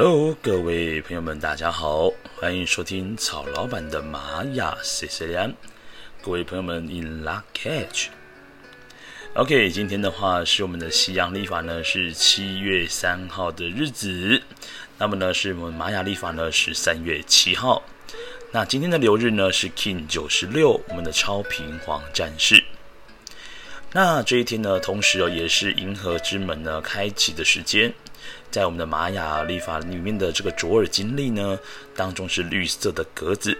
Hello，各位朋友们，大家好，欢迎收听曹老板的玛雅 CCN。各位朋友们，In lak'ech。OK，今天的话是我们的西洋历法呢，是七月三号的日子。那么呢，是我们玛雅历法呢是三月七号。那今天的流日呢是 King 九十六，我们的超频黄战士。那这一天呢，同时哦，也是银河之门呢开启的时间。在我们的玛雅历法里面的这个卓尔金历呢，当中是绿色的格子，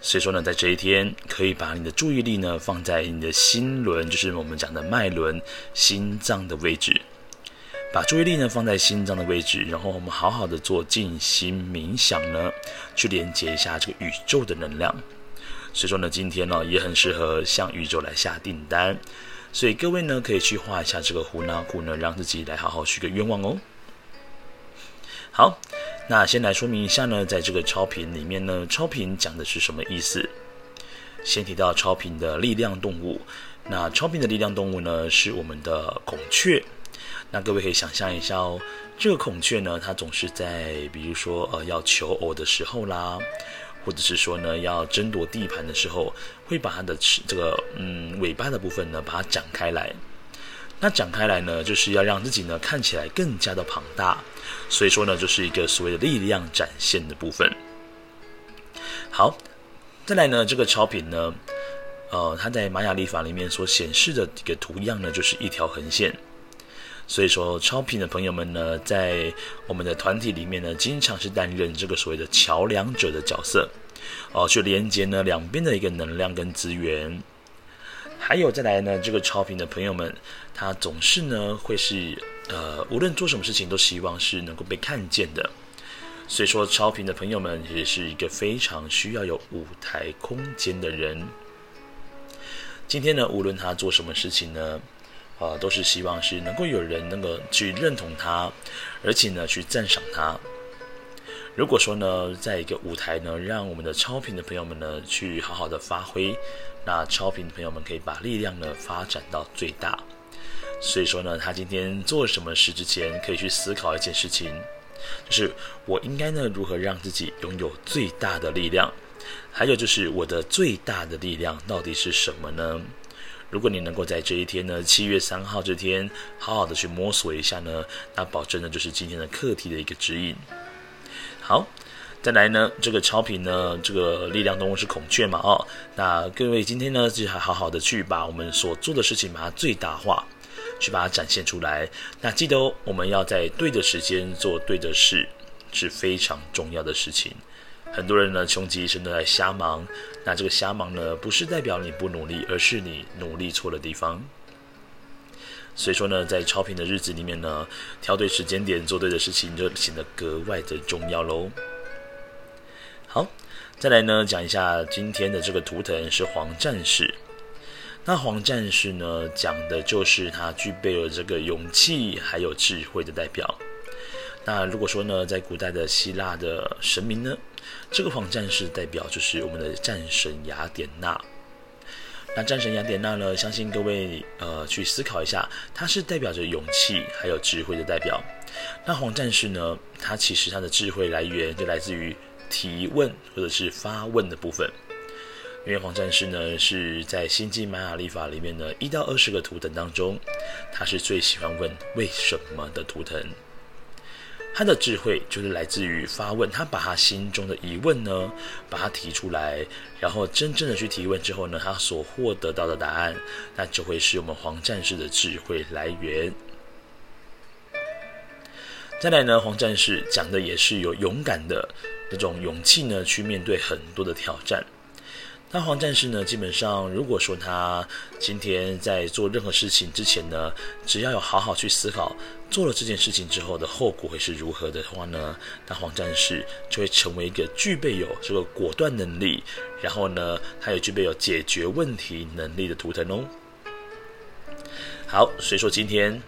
所以说呢，在这一天可以把你的注意力呢放在你的心轮，就是我们讲的脉轮、心脏的位置，把注意力呢放在心脏的位置，然后我们好好的做静心冥想呢，去连接一下这个宇宙的能量。所以说呢，今天呢也很适合向宇宙来下订单，所以各位呢可以去画一下这个胡纳库呢，让自己来好好许个愿望哦。那先来说明一下呢，在这个超频里面呢，超频讲的是什么意思？先提到超频的力量动物，那超频的力量动物呢，是我们的孔雀。那各位可以想象一下哦，这个孔雀呢，它总是在比如说呃要求偶的时候啦，或者是说呢要争夺地盘的时候，会把它的这个嗯尾巴的部分呢，把它展开来。那展开来呢，就是要让自己呢看起来更加的庞大，所以说呢，就是一个所谓的力量展现的部分。好，再来呢，这个超频呢，呃，它在玛雅历法里面所显示的一个图样呢，就是一条横线。所以说，超频的朋友们呢，在我们的团体里面呢，经常是担任这个所谓的桥梁者的角色，哦、去连接呢两边的一个能量跟资源。还有再来呢，这个超频的朋友们，他总是呢会是呃，无论做什么事情都希望是能够被看见的。所以说，超频的朋友们也是一个非常需要有舞台空间的人。今天呢，无论他做什么事情呢，啊、都是希望是能够有人能够去认同他，而且呢去赞赏他。如果说呢，在一个舞台呢，让我们的超频的朋友们呢去好好的发挥。那超频的朋友们可以把力量呢发展到最大，所以说呢，他今天做什么事之前，可以去思考一件事情，就是我应该呢如何让自己拥有最大的力量，还有就是我的最大的力量到底是什么呢？如果你能够在这一天呢，七月三号这天，好好的去摸索一下呢，那保证呢就是今天的课题的一个指引。好。再来呢，这个超频呢，这个力量动物是孔雀嘛？哦，那各位今天呢，就还好好的去把我们所做的事情把它最大化，去把它展现出来。那记得哦，我们要在对的时间做对的事，是非常重要的事情。很多人呢，穷极一生都在瞎忙。那这个瞎忙呢，不是代表你不努力，而是你努力错了地方。所以说呢，在超频的日子里面呢，挑对时间点做对的事情，就显得格外的重要喽。好，再来呢，讲一下今天的这个图腾是黄战士。那黄战士呢，讲的就是他具备了这个勇气还有智慧的代表。那如果说呢，在古代的希腊的神明呢，这个黄战士代表就是我们的战神雅典娜。那战神雅典娜呢，相信各位呃去思考一下，它是代表着勇气还有智慧的代表。那黄战士呢，它其实它的智慧来源就来自于。提问或者是发问的部分，因为黄战士呢是在星际玛雅历法里面呢一到二十个图腾当中，他是最喜欢问为什么的图腾。他的智慧就是来自于发问，他把他心中的疑问呢，把它提出来，然后真正的去提问之后呢，他所获得到的答案，那就会是我们黄战士的智慧来源。再来呢，黄战士讲的也是有勇敢的那种勇气呢，去面对很多的挑战。那黄战士呢，基本上如果说他今天在做任何事情之前呢，只要有好好去思考做了这件事情之后的后果会是如何的话呢，那黄战士就会成为一个具备有这个果断能力，然后呢，他也具备有解决问题能力的图腾哦。好，所以说今天。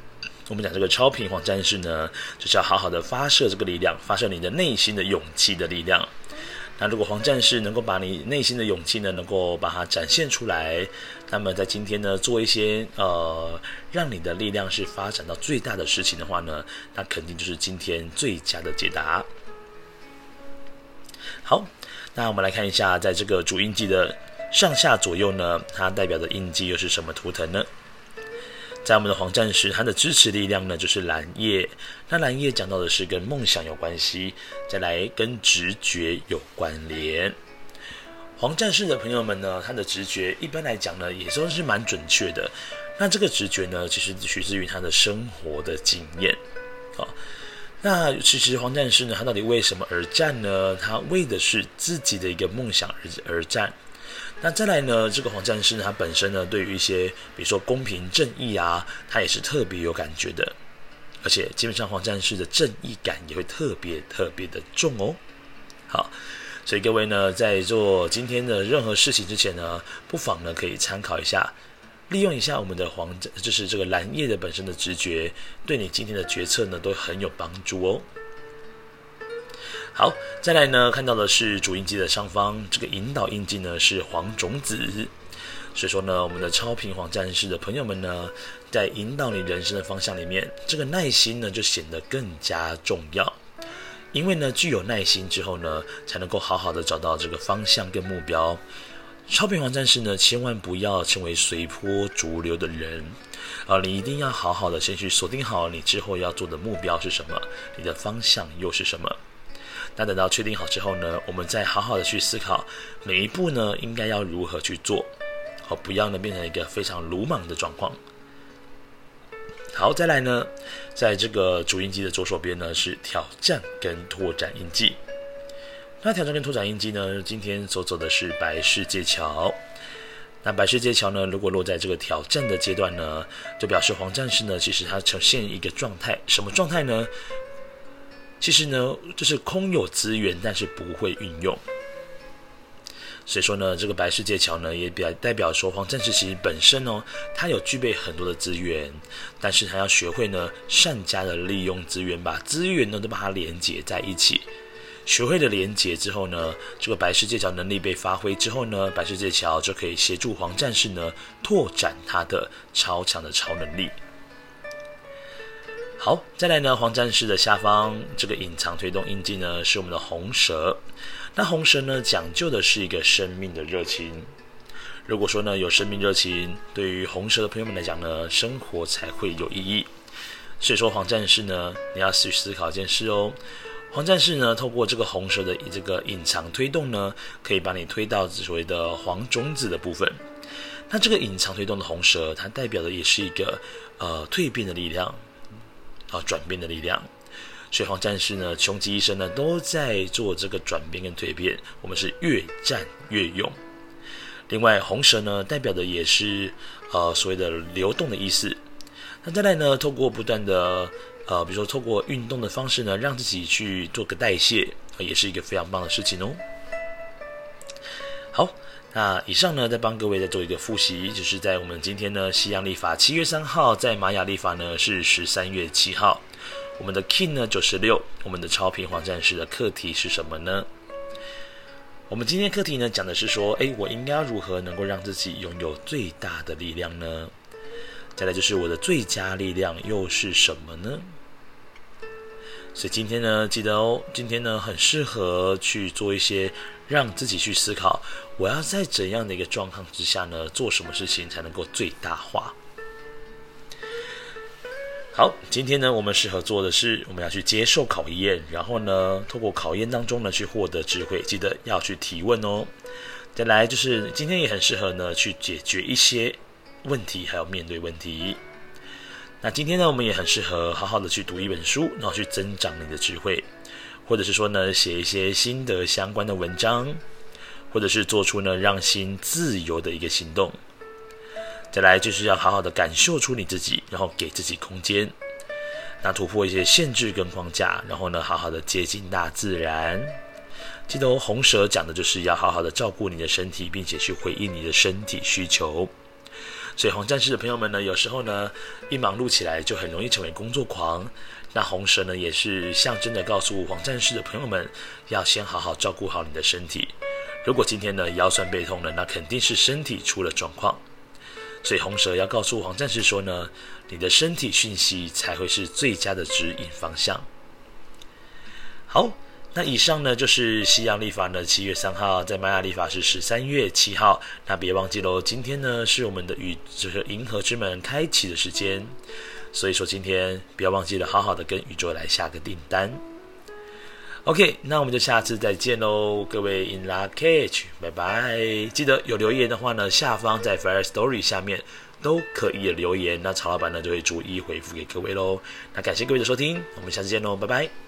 我们讲这个超频黄战士呢，就是要好好的发射这个力量，发射你的内心的勇气的力量。那如果黄战士能够把你内心的勇气呢，能够把它展现出来，那么在今天呢，做一些呃，让你的力量是发展到最大的事情的话呢，那肯定就是今天最佳的解答。好，那我们来看一下，在这个主印记的上下左右呢，它代表的印记又是什么图腾呢？在我们的黄战士，他的支持力量呢就是蓝夜。那蓝夜讲到的是跟梦想有关系，再来跟直觉有关联。黄战士的朋友们呢，他的直觉一般来讲呢，也都是蛮准确的。那这个直觉呢，其实取自于他的生活的经验。好，那其实黄战士呢，他到底为什么而战呢？他为的是自己的一个梦想而而战。那再来呢，这个黄战士呢，他本身呢，对于一些比如说公平正义啊，他也是特别有感觉的，而且基本上黄战士的正义感也会特别特别的重哦。好，所以各位呢，在做今天的任何事情之前呢，不妨呢可以参考一下，利用一下我们的黄，就是这个蓝夜的本身的直觉，对你今天的决策呢都很有帮助哦。好，再来呢，看到的是主印记的上方，这个引导印记呢是黄种子，所以说呢，我们的超频黄战士的朋友们呢，在引导你人生的方向里面，这个耐心呢就显得更加重要，因为呢，具有耐心之后呢，才能够好好的找到这个方向跟目标。超频黄战士呢，千万不要成为随波逐流的人，啊，你一定要好好的先去锁定好你之后要做的目标是什么，你的方向又是什么。那等到确定好之后呢，我们再好好的去思考每一步呢，应该要如何去做，好，不要呢变成一个非常鲁莽的状况。好，再来呢，在这个主印记的左手边呢是挑战跟拓展印记。那挑战跟拓展印记呢，今天所走的是白世界桥。那白世界桥呢，如果落在这个挑战的阶段呢，就表示黄战士呢，其实它呈现一个状态，什么状态呢？其实呢，就是空有资源，但是不会运用。所以说呢，这个白世界桥呢，也表代表说黄战士其实本身哦，他有具备很多的资源，但是他要学会呢，善加的利用资源，把资源呢都把它连接在一起。学会了连接之后呢，这个白世界桥能力被发挥之后呢，白世界桥就可以协助黄战士呢，拓展他的超强的超能力。好，再来呢，黄战士的下方这个隐藏推动印记呢，是我们的红蛇。那红蛇呢，讲究的是一个生命的热情。如果说呢，有生命热情，对于红蛇的朋友们来讲呢，生活才会有意义。所以说，黄战士呢，你要去思考一件事哦。黄战士呢，透过这个红蛇的这个隐藏推动呢，可以把你推到所谓的黄种子的部分。那这个隐藏推动的红蛇，它代表的也是一个呃蜕变的力量。啊，转变的力量，所以黄战士呢，穷极一生呢，都在做这个转变跟蜕变。我们是越战越勇。另外，红蛇呢，代表的也是呃所谓的流动的意思。那再来呢，透过不断的呃，比如说透过运动的方式呢，让自己去做个代谢，也是一个非常棒的事情哦。好。那以上呢，再帮各位再做一个复习，就是在我们今天呢，西洋历法七月三号，在玛雅历法呢是十三月七号。我们的 King 呢九十六，我们的超频黄战士的课题是什么呢？我们今天课题呢讲的是说，诶，我应该如何能够让自己拥有最大的力量呢？再来就是我的最佳力量又是什么呢？所以今天呢，记得哦，今天呢很适合去做一些。让自己去思考，我要在怎样的一个状况之下呢，做什么事情才能够最大化？好，今天呢，我们适合做的是，我们要去接受考验，然后呢，透过考验当中呢，去获得智慧。记得要去提问哦。再来就是今天也很适合呢，去解决一些问题，还有面对问题。那今天呢，我们也很适合好好的去读一本书，然后去增长你的智慧。或者是说呢，写一些心得相关的文章，或者是做出呢让心自由的一个行动。再来就是要好好的感受出你自己，然后给自己空间，那突破一些限制跟框架，然后呢好好的接近大自然。记得哦，红蛇讲的就是要好好的照顾你的身体，并且去回应你的身体需求。所以红战士的朋友们呢，有时候呢一忙碌起来就很容易成为工作狂。那红蛇呢，也是象征的告诉黄战士的朋友们，要先好好照顾好你的身体。如果今天呢腰酸背痛了，那肯定是身体出了状况。所以红蛇要告诉黄战士说呢，你的身体讯息才会是最佳的指引方向。好，那以上呢就是西洋历法呢七月三号，在玛雅历法是十三月七号。那别忘记喽，今天呢是我们的宇这个银河之门开启的时间，所以说今天不要忘记了，好好的跟宇宙来下个订单。OK，那我们就下次再见喽，各位 In lak'ech，拜拜！记得有留言的话呢，下方在 fire story 下面都可以留言，那曹老板呢就会逐一回复给各位喽。那感谢各位的收听，我们下次见喽，拜拜。